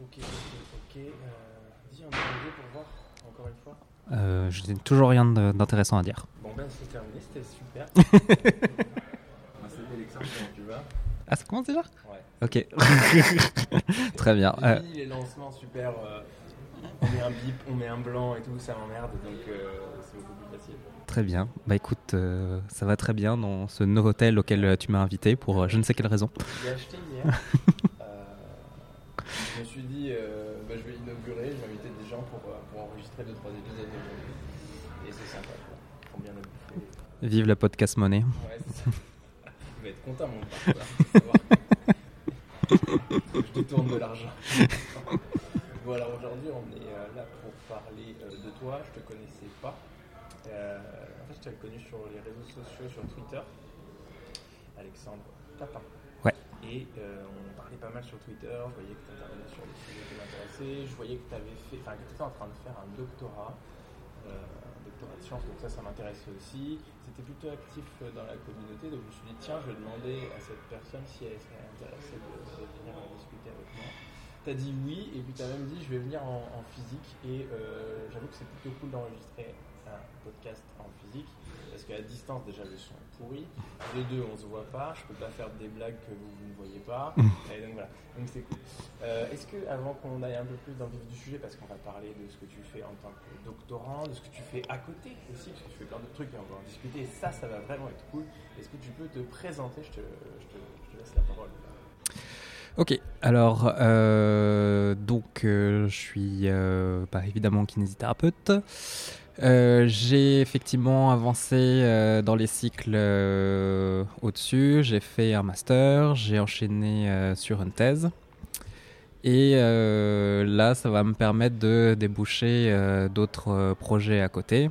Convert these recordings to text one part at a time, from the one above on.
Ok, ok, ok. Euh, dis un mot pour voir, encore une fois. Euh, je n'ai toujours rien d'intéressant à dire. Bon ben c'est terminé, c'était super. Ah, c'était l'exception, tu vois. Ah, ça commence déjà? Ouais. Ok. Très bien. Et Euh, puis les lancements super. euh, on met un bip, on met un blanc et tout, ça m'emmerde, donc euh, c'est beaucoup plus facile. très bien. Bah écoute, euh, ça va très bien dans ce nouveau hôtel auquel euh, tu m'as invité pour euh, je ne sais quelle raison. J'ai acheté hier. je me suis dit, euh, bah, je vais inaugurer, je vais inviter des gens pour, euh, pour enregistrer 2-3 épisodes aujourd'hui. Et c'est sympa, quoi. Bien le bouffer. Vive la podcast monnaie. Ouais, ça. Vas être content, mon voir. Je te tourne de l'argent. bon, alors aujourd'hui, on est euh, là pour parler de toi. Je te connaissais pas. Euh, en fait, je t'avais connu sur les réseaux sociaux, sur Twitter. Alexandre Tapin. Et euh, on parlait pas mal sur Twitter. Je voyais que tu intervenais sur des sujets qui m'intéressaient. Je voyais que tu avais fait, enfin, que tu étais en train de faire un doctorat. Euh, un doctorat de sciences, donc ça, ça m'intéressait aussi. C'était plutôt actif euh, dans la communauté, donc je me suis dit, tiens, je vais demander à cette personne si elle serait intéressée de, de venir discuter avec moi. T'as dit oui, et puis t'as même dit, je vais venir en, physique, et j'avoue que c'est plutôt cool d'enregistrer un podcast en physique, parce qu'à distance, déjà, le son est pourri. Les deux, on se voit pas, je peux pas faire des blagues que vous, vous ne voyez pas, et donc voilà, donc c'est cool. Euh, Est-ce que, avant qu'on aille un peu plus dans le vif du sujet, parce qu'on va parler de ce que tu fais en tant que doctorant, de ce que tu fais à côté aussi, parce que tu fais plein de trucs et on va en discuter, et ça, ça va vraiment être cool. Est-ce que tu peux te présenter? Je te, je te- je te laisse la. Ok, alors euh, donc euh, je suis euh, bah, évidemment kinésithérapeute. J'ai effectivement avancé dans les cycles au-dessus. J'ai fait un master, j'ai enchaîné sur une thèse. Et là, ça va me permettre de déboucher d'autres projets à côté,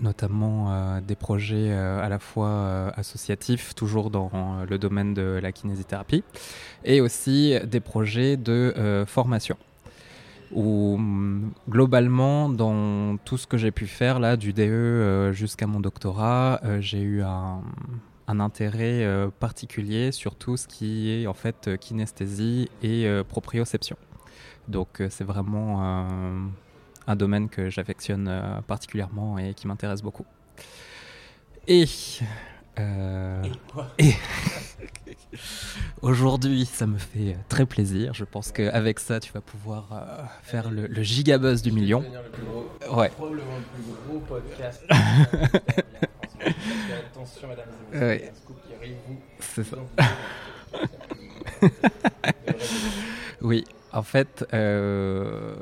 notamment euh, des projets euh, à la fois euh, associatifs, toujours dans le domaine de la kinésithérapie, et aussi des projets de formation. Où hum, globalement, dans tout ce que j'ai pu faire là, du DE jusqu'à mon doctorat, j'ai eu un, un intérêt particulier sur tout ce qui est en fait kinesthésie et proprioception. Donc c'est vraiment un domaine que j'affectionne euh, particulièrement et qui m'intéresse beaucoup. Et, euh, Et et aujourd'hui, ça me fait très plaisir. Je pense qu'avec ça, tu vas pouvoir euh, faire le, le gigabuzz du million. Le plus gros, Ouais. Probablement le plus gros podcast. Attention, mesdames et messieurs, Ouais. qui arrive. Vous, C'est ça. Oui, en fait, euh,